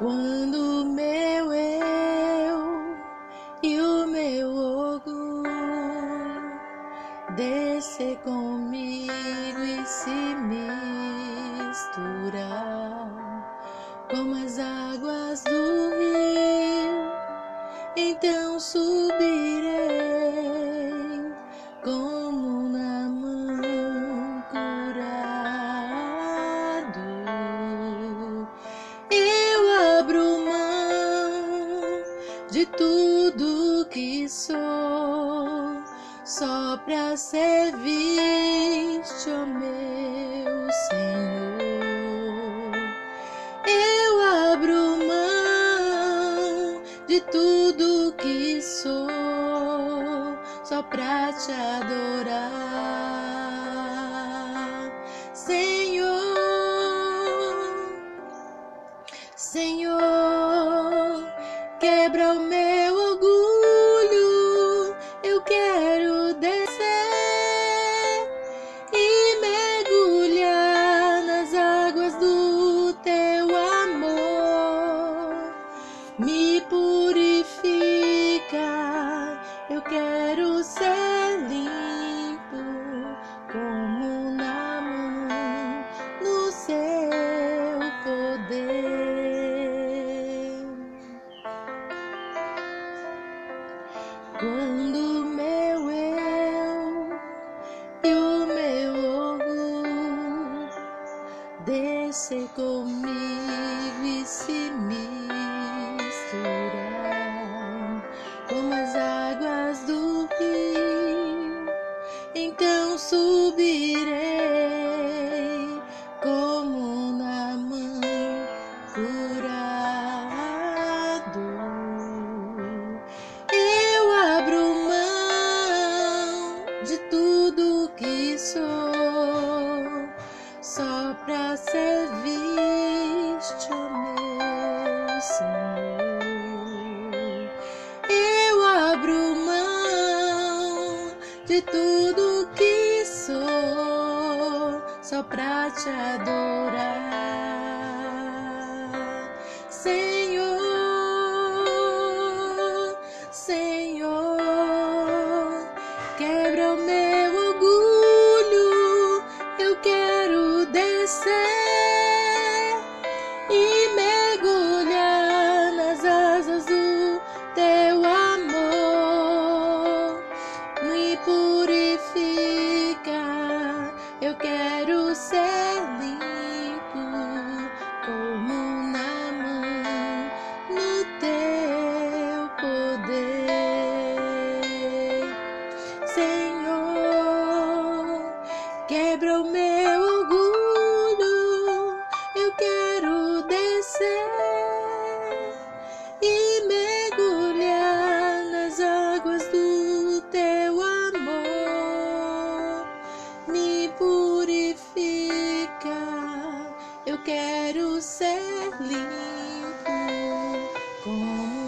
Quando meu eu e o meu orgulho descer comigo e se misturar como as águas do rio, então subirei de tudo que sou, só pra servir-te, ó meu Senhor. Eu abro mão de tudo que sou, só pra te adorar, eu quero ser limpo como na mão no seu poder. Quando meu eu e o meu orgulho descer comigo e se misturar então subirei como na mão curado. Eu abro mão de tudo que sou, só pra servir-te, meu Senhor. De tudo que sou, só pra te adorar, Senhor. Senhor, quebra o meu orgulho, eu quero descer e mergulhar nas águas do teu amor, me purifica, eu quero ser limpo como